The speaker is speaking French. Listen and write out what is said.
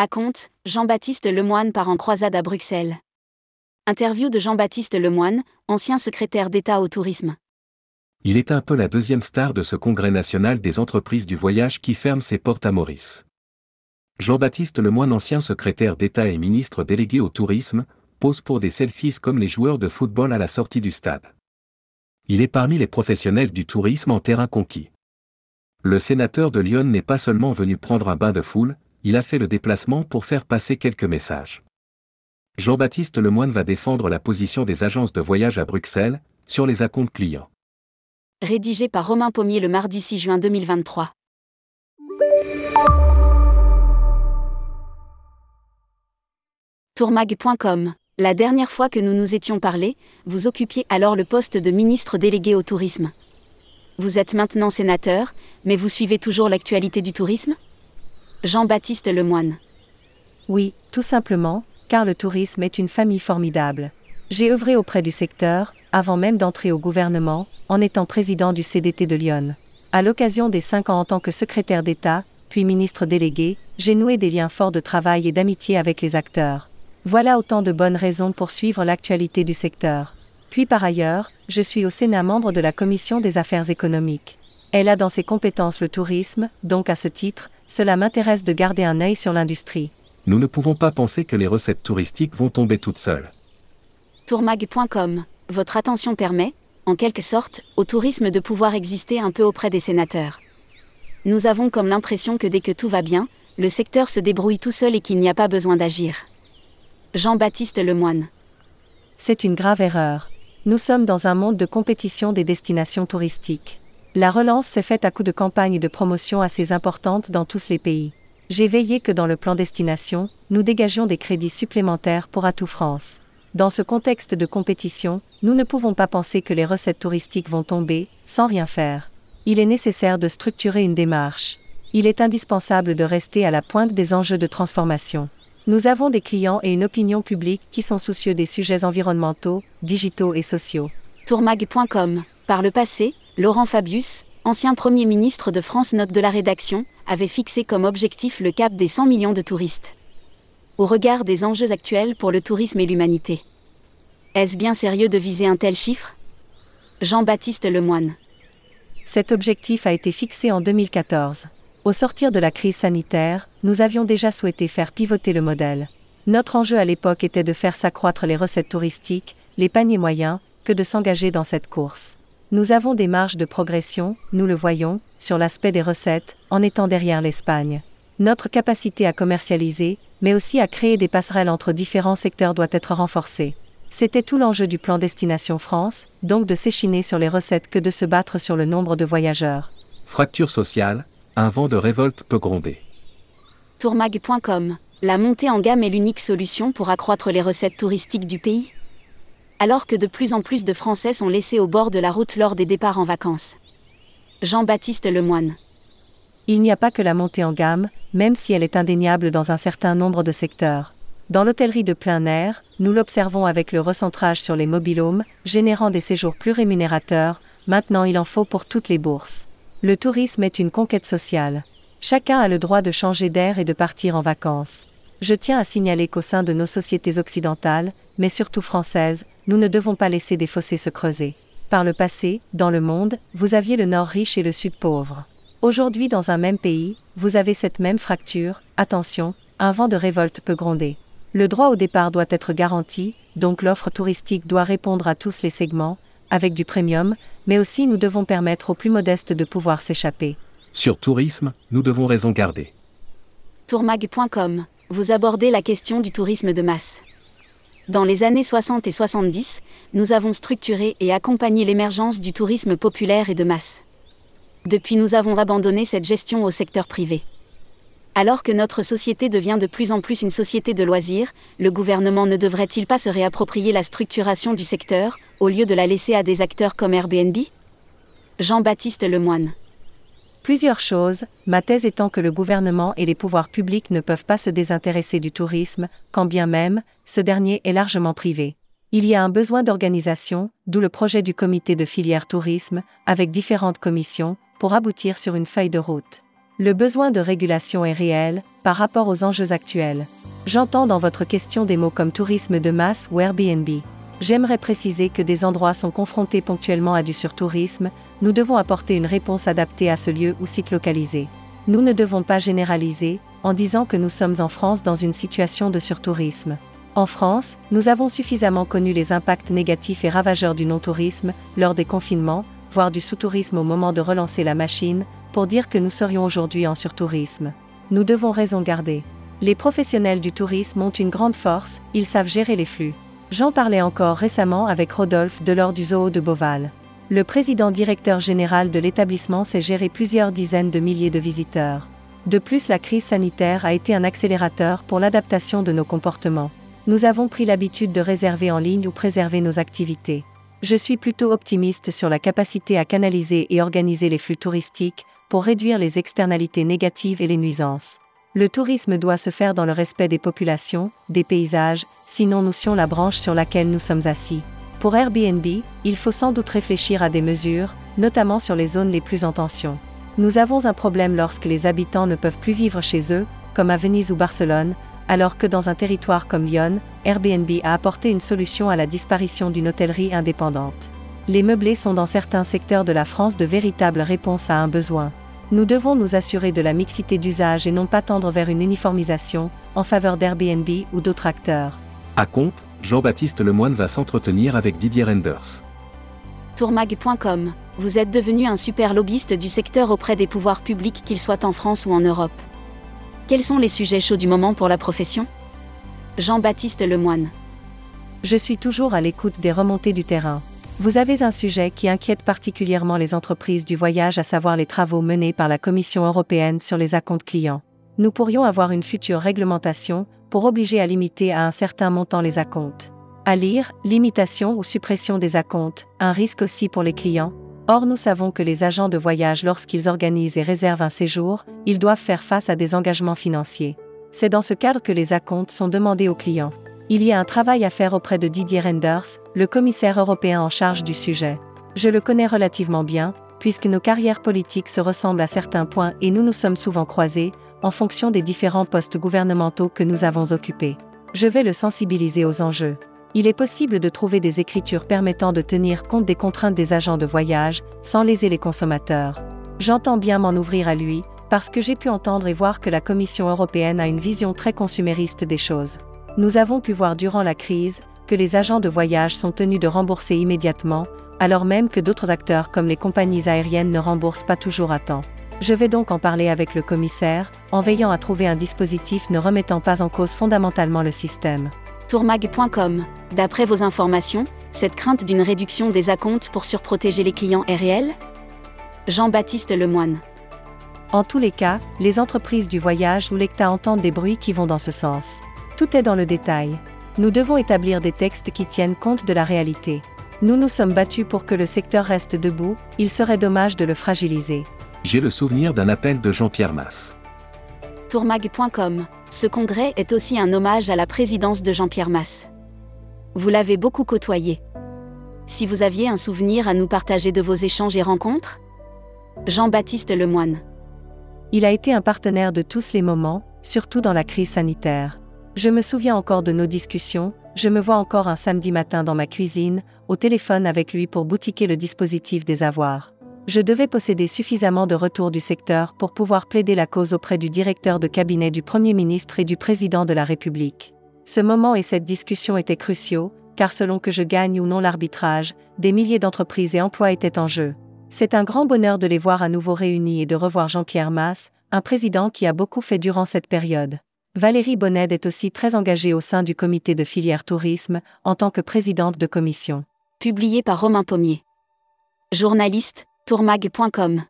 À compte, Jean-Baptiste Lemoine part en croisade à Bruxelles. Interview de Jean-Baptiste Lemoine, ancien secrétaire d'État au tourisme. Il est un peu la deuxième star de ce congrès national des entreprises du voyage qui ferme ses portes à Maurice. Jean-Baptiste Lemoine, ancien secrétaire d'État et ministre délégué au tourisme, pose pour des selfies comme les joueurs de football à la sortie du stade. Il est parmi les professionnels du tourisme en terrain conquis. Le sénateur de Lyon n'est pas seulement venu prendre un bain de foule, il a fait le déplacement pour faire passer quelques messages. Jean-Baptiste Lemoine va défendre la position des agences de voyage à Bruxelles, sur les acomptes clients. Rédigé par Romain Pommier le mardi 6 juin 2023. Tourmag.com La dernière fois que nous nous étions parlé, vous occupiez alors le poste de ministre délégué au tourisme. Vous êtes maintenant sénateur, mais vous suivez toujours l'actualité du tourisme? Jean-Baptiste Lemoine. Oui, tout simplement, car le tourisme est une famille formidable. J'ai œuvré auprès du secteur, avant même d'entrer au gouvernement, en étant président du CDT de Lyon. À l'occasion des cinq ans en tant que secrétaire d'État, puis ministre délégué, j'ai noué des liens forts de travail et d'amitié avec les acteurs. Voilà autant de bonnes raisons pour suivre l'actualité du secteur. Puis par ailleurs, je suis au Sénat membre de la Commission des affaires économiques. Elle a dans ses compétences le tourisme, donc à ce titre, cela m'intéresse de garder un œil sur l'industrie. Nous ne pouvons pas penser que les recettes touristiques vont tomber toutes seules. Tourmag.com Votre attention permet, en quelque sorte, au tourisme de pouvoir exister un peu auprès des sénateurs. Nous avons comme l'impression que dès que tout va bien, le secteur se débrouille tout seul et qu'il n'y a pas besoin d'agir. Jean-Baptiste Lemoine. C'est une grave erreur. Nous sommes dans un monde de compétition des destinations touristiques. La relance s'est faite à coup de campagnes de promotion assez importantes dans tous les pays. J'ai veillé que dans le plan destination, nous dégagions des crédits supplémentaires pour Atout France. Dans ce contexte de compétition, nous ne pouvons pas penser que les recettes touristiques vont tomber, sans rien faire. Il est nécessaire de structurer une démarche. Il est indispensable de rester à la pointe des enjeux de transformation. Nous avons des clients et une opinion publique qui sont soucieux des sujets environnementaux, digitaux et sociaux. Tourmag.com Par le passé, Laurent Fabius, ancien Premier ministre de France note de la rédaction, avait fixé comme objectif le cap des 100 millions de touristes. Au regard des enjeux actuels pour le tourisme et l'humanité. Est-ce bien sérieux de viser un tel chiffre? Jean-Baptiste Lemoine. Cet objectif a été fixé en 2014. Au sortir de la crise sanitaire, nous avions déjà souhaité faire pivoter le modèle. Notre enjeu à l'époque était de faire s'accroître les recettes touristiques, les paniers moyens, que de s'engager dans cette course. Nous avons des marges de progression, nous le voyons, sur l'aspect des recettes, en étant derrière l'Espagne. Notre capacité à commercialiser, mais aussi à créer des passerelles entre différents secteurs doit être renforcée. C'était tout l'enjeu du plan Destination France, donc de s'échiner sur les recettes que de se battre sur le nombre de voyageurs. Fracture sociale, un vent de révolte peut gronder. Tourmag.com La montée en gamme est l'unique solution pour accroître les recettes touristiques du pays alors que de plus en plus de Français sont laissés au bord de la route lors des départs en vacances. Jean-Baptiste Lemoine. Il n'y a pas que la montée en gamme, même si elle est indéniable dans un certain nombre de secteurs. Dans l'hôtellerie de plein air, nous l'observons avec le recentrage sur les mobilhomes, générant des séjours plus rémunérateurs, maintenant il en faut pour toutes les bourses. Le tourisme est une conquête sociale. Chacun a le droit de changer d'air et de partir en vacances. Je tiens à signaler qu'au sein de nos sociétés occidentales, mais surtout françaises, nous ne devons pas laisser des fossés se creuser. Par le passé, dans le monde, vous aviez le nord riche et le sud pauvre. Aujourd'hui, dans un même pays, vous avez cette même fracture, attention, un vent de révolte peut gronder. Le droit au départ doit être garanti, donc l'offre touristique doit répondre à tous les segments, avec du premium, mais aussi nous devons permettre aux plus modestes de pouvoir s'échapper. Sur tourisme, nous devons raison garder. Tourmag.com vous abordez la question du tourisme de masse. Dans les années 60 et 70, nous avons structuré et accompagné l'émergence du tourisme populaire et de masse. Depuis, nous avons abandonné cette gestion au secteur privé. Alors que notre société devient de plus en plus une société de loisirs, le gouvernement ne devrait-il pas se réapproprier la structuration du secteur, au lieu de la laisser à des acteurs comme Airbnb? Jean-Baptiste Lemoine. Plusieurs choses, ma thèse étant que le gouvernement et les pouvoirs publics ne peuvent pas se désintéresser du tourisme, quand bien même, ce dernier est largement privé. Il y a un besoin d'organisation, d'où le projet du comité de filière tourisme, avec différentes commissions, pour aboutir sur une feuille de route. Le besoin de régulation est réel, par rapport aux enjeux actuels. J'entends dans votre question des mots comme tourisme de masse ou Airbnb. J'aimerais préciser que des endroits sont confrontés ponctuellement à du surtourisme, nous devons apporter une réponse adaptée à ce lieu ou site localisé. Nous ne devons pas généraliser, en disant que nous sommes en France dans une situation de surtourisme. En France, nous avons suffisamment connu les impacts négatifs et ravageurs du non-tourisme, lors des confinements, voire du sous-tourisme au moment de relancer la machine, pour dire que nous serions aujourd'hui en surtourisme. Nous devons raison garder. Les professionnels du tourisme ont une grande force, ils savent gérer les flux. J'en parlais encore récemment avec Rodolphe Delors du Zoo de Beauval. Le président directeur général de l'établissement sait gérer plusieurs dizaines de milliers de visiteurs. De plus, la crise sanitaire a été un accélérateur pour l'adaptation de nos comportements. Nous avons pris l'habitude de réserver en ligne ou préserver nos activités. Je suis plutôt optimiste sur la capacité à canaliser et organiser les flux touristiques pour réduire les externalités négatives et les nuisances. Le tourisme doit se faire dans le respect des populations, des paysages, sinon nous sions la branche sur laquelle nous sommes assis. Pour Airbnb, il faut sans doute réfléchir à des mesures, notamment sur les zones les plus en tension. Nous avons un problème lorsque les habitants ne peuvent plus vivre chez eux, comme à Venise ou Barcelone, alors que dans un territoire comme Lyon, Airbnb a apporté une solution à la disparition d'une hôtellerie indépendante. Les meublés sont dans certains secteurs de la France de véritables réponses à un besoin. Nous devons nous assurer de la mixité d'usage et non pas tendre vers une uniformisation, en faveur d'Airbnb ou d'autres acteurs. À compte, Jean-Baptiste Lemoine va s'entretenir avec Didier Renders. Tourmag.com, vous êtes devenu un super lobbyiste du secteur auprès des pouvoirs publics qu'ils soient en France ou en Europe. Quels sont les sujets chauds du moment pour la profession? Jean-Baptiste Lemoine. Je suis toujours à l'écoute des remontées du terrain. Vous avez un sujet qui inquiète particulièrement les entreprises du voyage, à savoir les travaux menés par la Commission européenne sur les acomptes clients. Nous pourrions avoir une future réglementation pour obliger à limiter à un certain montant les acomptes. À lire, limitation ou suppression des acomptes, un risque aussi pour les clients. Or, nous savons que les agents de voyage, lorsqu'ils organisent et réservent un séjour, ils doivent faire face à des engagements financiers. C'est dans ce cadre que les acomptes sont demandés aux clients. Il y a un travail à faire auprès de Didier Renders, le commissaire européen en charge du sujet. Je le connais relativement bien, puisque nos carrières politiques se ressemblent à certains points et nous nous sommes souvent croisés, en fonction des différents postes gouvernementaux que nous avons occupés. Je vais le sensibiliser aux enjeux. Il est possible de trouver des écritures permettant de tenir compte des contraintes des agents de voyage, sans léser les consommateurs. J'entends bien m'en ouvrir à lui, parce que j'ai pu entendre et voir que la Commission européenne a une vision très consumériste des choses. Nous avons pu voir durant la crise que les agents de voyage sont tenus de rembourser immédiatement, alors même que d'autres acteurs comme les compagnies aériennes ne remboursent pas toujours à temps. Je vais donc en parler avec le commissaire, en veillant à trouver un dispositif ne remettant pas en cause fondamentalement le système. Tourmag.com. D'après vos informations, cette crainte d'une réduction des acomptes pour surprotéger les clients est réelle? Jean-Baptiste Lemoine. En tous les cas, les entreprises du voyage ou l'ECTA entendent des bruits qui vont dans ce sens. Tout est dans le détail. Nous devons établir des textes qui tiennent compte de la réalité. Nous nous sommes battus pour que le secteur reste debout, il serait dommage de le fragiliser. J'ai le souvenir d'un appel de Jean-Pierre Masse. Tourmag.com. Ce congrès est aussi un hommage à la présidence de Jean-Pierre Masse. Vous l'avez beaucoup côtoyé. Si vous aviez un souvenir à nous partager de vos échanges et rencontres Jean-Baptiste Lemoine. Il a été un partenaire de tous les moments, surtout dans la crise sanitaire. Je me souviens encore de nos discussions, je me vois encore un samedi matin dans ma cuisine, au téléphone avec lui pour boutiquer le dispositif des avoirs. Je devais posséder suffisamment de retours du secteur pour pouvoir plaider la cause auprès du directeur de cabinet du Premier ministre et du Président de la République. Ce moment et cette discussion étaient cruciaux, car selon que je gagne ou non l'arbitrage, des milliers d'entreprises et emplois étaient en jeu. C'est un grand bonheur de les voir à nouveau réunis et de revoir Jean-Pierre Masse, un président qui a beaucoup fait durant cette période. Valérie Bonnet est aussi très engagée au sein du comité de filière tourisme, en tant que présidente de commission. Publié par Romain Pommier. Journaliste, tourmag.com.